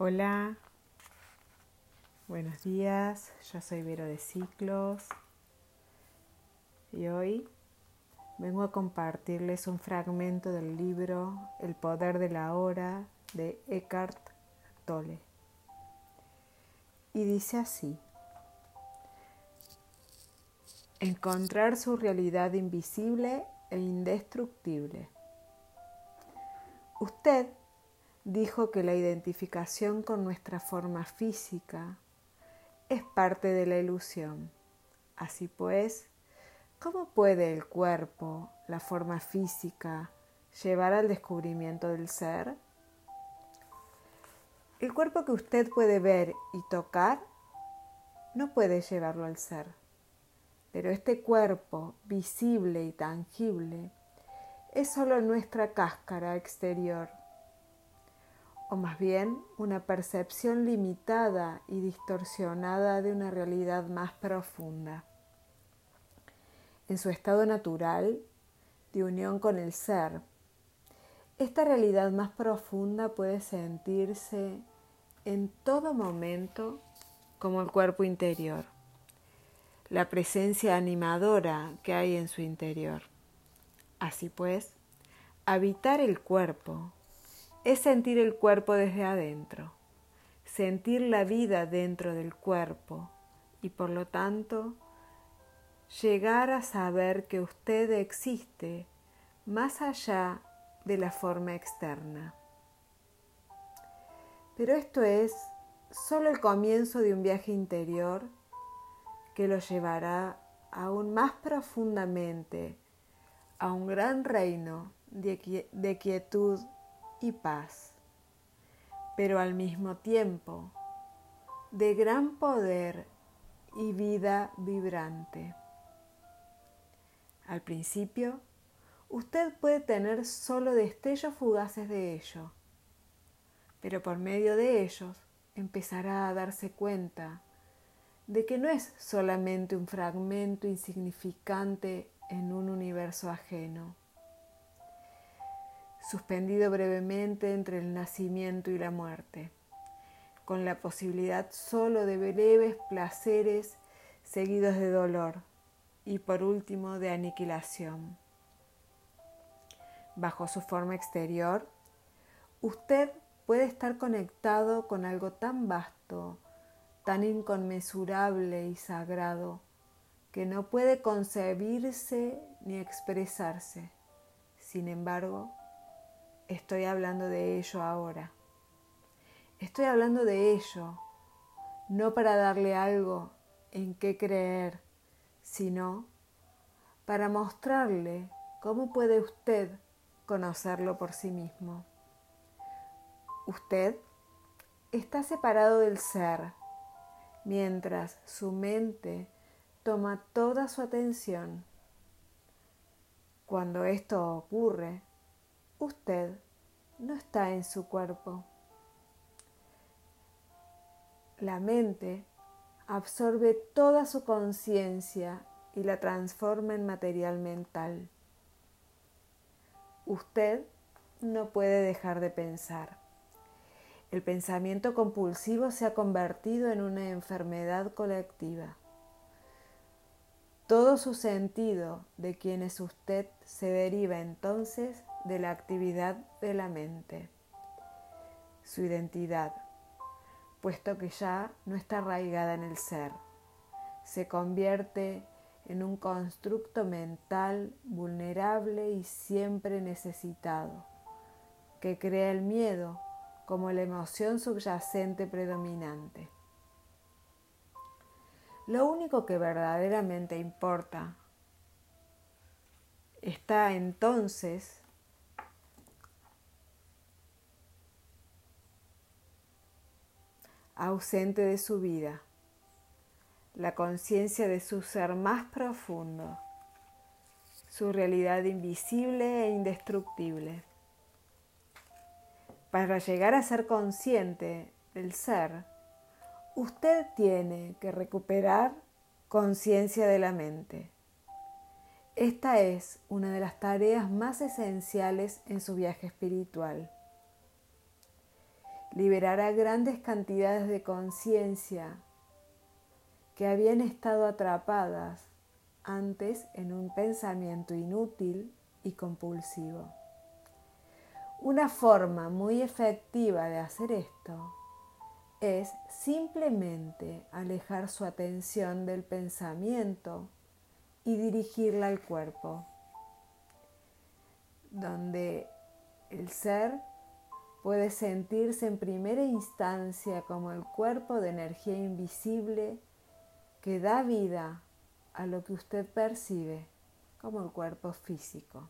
Hola, buenos días, yo soy Vero de Ciclos y hoy vengo a compartirles un fragmento del libro El poder de la hora de Eckhart Tolle. Y dice así, encontrar su realidad invisible e indestructible. Usted dijo que la identificación con nuestra forma física es parte de la ilusión. Así pues, ¿cómo puede el cuerpo, la forma física, llevar al descubrimiento del ser? El cuerpo que usted puede ver y tocar no puede llevarlo al ser, pero este cuerpo visible y tangible es solo nuestra cáscara exterior o más bien una percepción limitada y distorsionada de una realidad más profunda. En su estado natural, de unión con el ser, esta realidad más profunda puede sentirse en todo momento como el cuerpo interior, la presencia animadora que hay en su interior. Así pues, habitar el cuerpo es sentir el cuerpo desde adentro, sentir la vida dentro del cuerpo y por lo tanto llegar a saber que usted existe más allá de la forma externa. Pero esto es solo el comienzo de un viaje interior que lo llevará aún más profundamente a un gran reino de, quietud y paz, pero al mismo tiempo de gran poder y vida vibrante. Al principio, usted puede tener solo destellos fugaces de ello, pero por medio de ellos empezará a darse cuenta de que no es solamente un fragmento insignificante en un universo ajeno suspendido brevemente entre el nacimiento y la muerte, con la posibilidad solo de breves placeres seguidos de dolor y por último de aniquilación. Bajo su forma exterior, usted puede estar conectado con algo tan vasto, tan inconmensurable y sagrado, que no puede concebirse ni expresarse. Sin embargo, estoy hablando de ello ahora. Estoy hablando de ello, no para darle algo en qué creer, sino para mostrarle cómo puede usted conocerlo por sí mismo. Usted está separado del ser, mientras su mente toma toda su atención. Cuando esto ocurre, usted no está en su cuerpo. La mente absorbe toda su conciencia y la transforma en material mental. Usted no puede dejar de pensar. El pensamiento compulsivo se ha convertido en una enfermedad colectiva. Todo su sentido de quién es usted se deriva entonces de la actividad de la mente, su identidad, puesto que ya no está arraigada en el ser, se convierte en un constructo mental vulnerable y siempre necesitado, que crea el miedo como la emoción subyacente predominante. Lo único que verdaderamente importa está entonces ausente de su vida, la conciencia de su ser más profundo, su realidad invisible e indestructible. Para llegar a ser consciente del ser, usted tiene que recuperar conciencia de la mente. Esta es una de las tareas más esenciales en su viaje espiritual. Liberará grandes cantidades de conciencia que habían estado atrapadas antes en un pensamiento inútil y compulsivo. Una forma muy efectiva de hacer esto es simplemente alejar su atención del pensamiento y dirigirla al cuerpo, donde el ser puede sentirse en primera instancia como el cuerpo de energía invisible que da vida a lo que usted percibe como el cuerpo físico.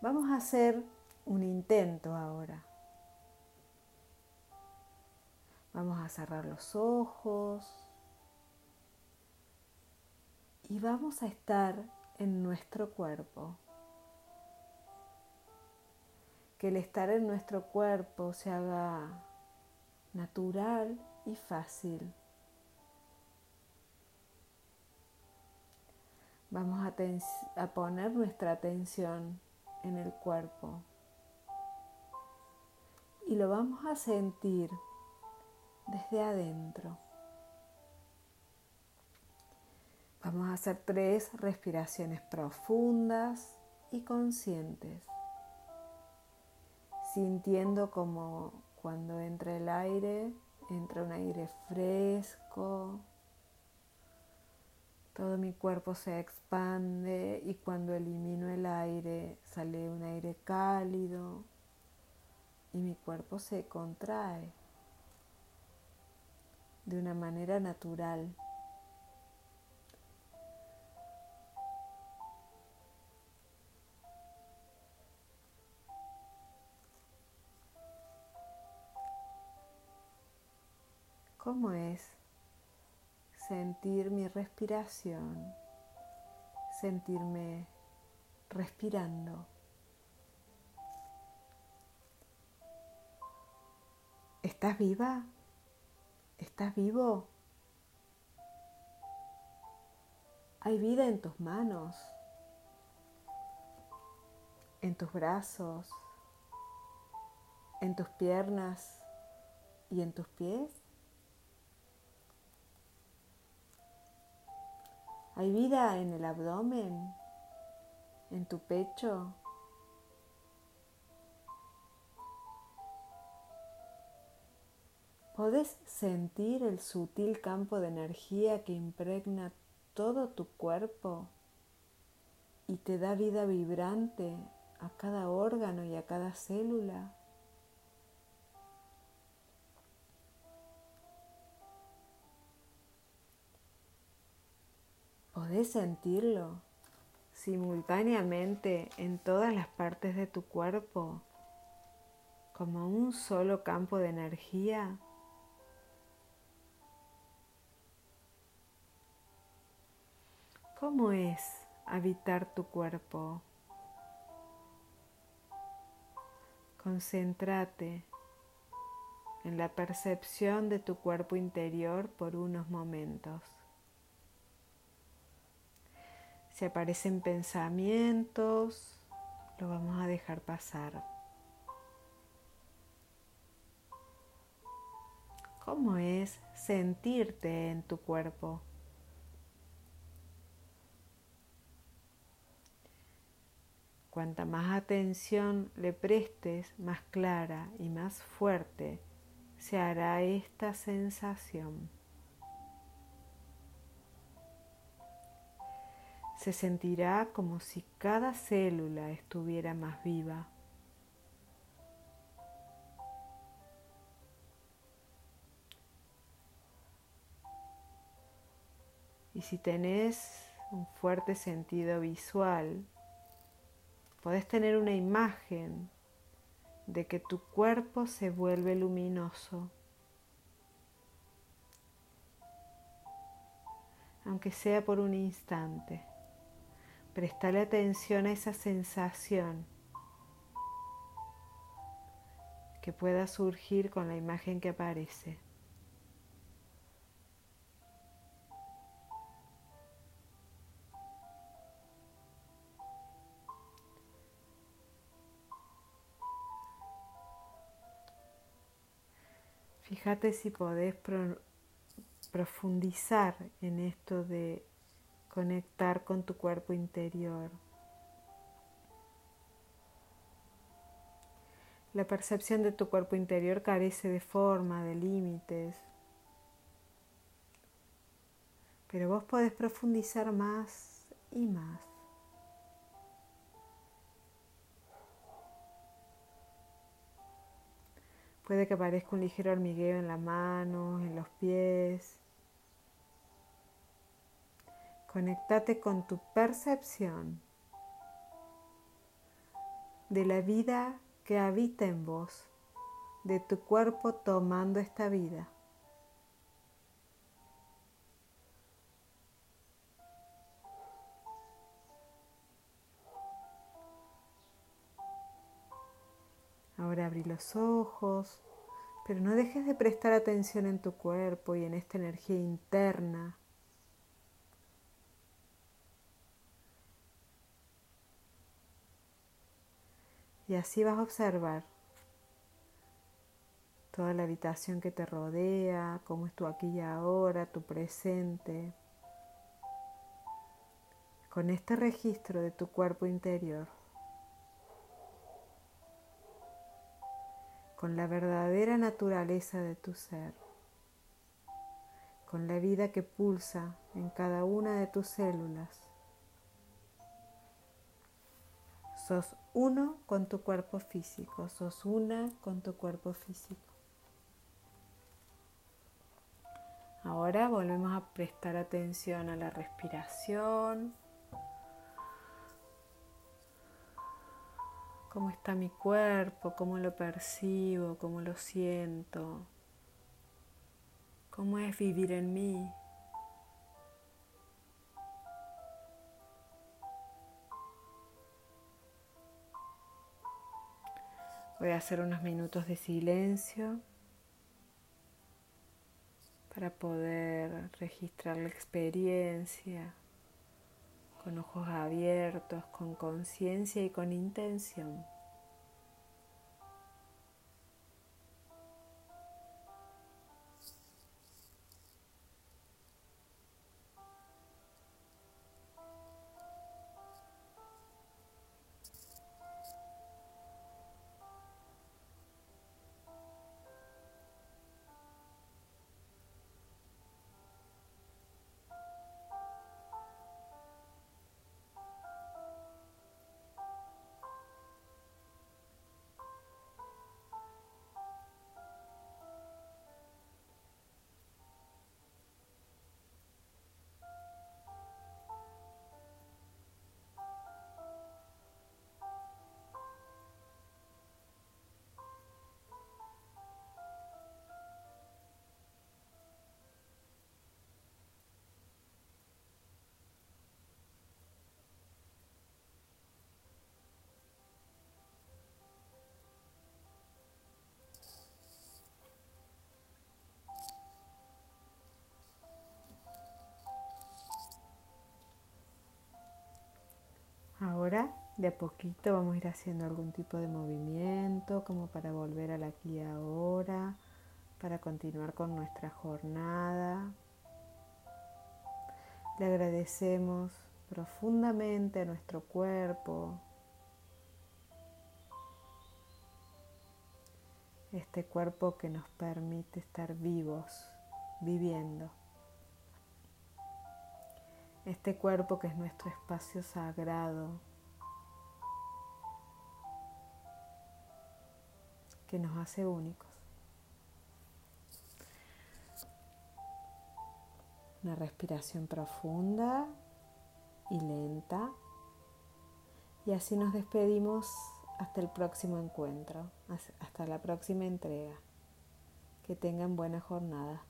Vamos a hacer un intento ahora. Vamos a cerrar los ojos y vamos a estar en nuestro cuerpo. Que el estar en nuestro cuerpo se haga natural y fácil. Vamos a, poner nuestra atención en el cuerpo. Y lo vamos a sentir desde adentro. Vamos a hacer tres respiraciones profundas y conscientes, sintiendo como cuando entra el aire, entra un aire fresco, todo mi cuerpo se expande y cuando elimino el aire sale un aire cálido y mi cuerpo se contrae de una manera natural. ¿Cómo es? sentir mi respiración, sentirme respirando. ¿Estás viva? ¿Estás vivo? Hay vida en tus manos, en tus brazos, en tus piernas y en tus pies. ¿Hay vida en el abdomen? ¿En tu pecho? ¿Podés sentir el sutil campo de energía que impregna todo tu cuerpo y te da vida vibrante a cada órgano y a cada célula? Podés sentirlo simultáneamente en todas las partes de tu cuerpo como un solo campo de energía. ¿Cómo es habitar tu cuerpo? Concéntrate en la percepción de tu cuerpo interior por unos momentos. Si aparecen pensamientos, lo vamos a dejar pasar. ¿Cómo es sentirte en tu cuerpo? Cuanta más atención le prestes, más clara y más fuerte se hará esta sensación. Se sentirá como si cada célula estuviera más viva. Y si tenés un fuerte sentido visual, podés tener una imagen de que tu cuerpo se vuelve luminoso, aunque sea por un instante. Prestale atención a esa sensación que pueda surgir con la imagen que aparece. Fíjate si podés profundizar en esto de conectar con tu cuerpo interior. La percepción de tu cuerpo interior carece de forma, de límites. Pero vos podés profundizar más y más. Puede que aparezca un ligero hormigueo en las manos, en los pies. Conectate con tu percepción de la vida que habita en vos, de tu cuerpo tomando esta vida. Ahora abrí los ojos, pero no dejes de prestar atención en tu cuerpo y en esta energía interna. Y así vas a observar toda la habitación que te rodea, cómo es tu aquí y ahora, tu presente, con este registro de tu cuerpo interior. con la verdadera naturaleza de tu ser, con la vida que pulsa en cada una de tus células. Sos uno con tu cuerpo físico, sos una con tu cuerpo físico. Ahora volvemos a prestar atención a la respiración. cómo está mi cuerpo, cómo lo percibo, cómo lo siento, cómo es vivir en mí. Voy a hacer unos minutos de silencio para poder registrar la experiencia con ojos abiertos, con conciencia y con intención. De a poquito vamos a ir haciendo algún tipo de movimiento como para volver al aquí y ahora, para continuar con nuestra jornada. Le agradecemos profundamente a nuestro cuerpo, este cuerpo que nos permite estar vivos, viviendo. Este cuerpo que es nuestro espacio sagrado, que nos hace únicos. Una respiración profunda y lenta. Y así nos despedimos hasta el próximo encuentro, hasta la próxima entrega. Que tengan buena jornada.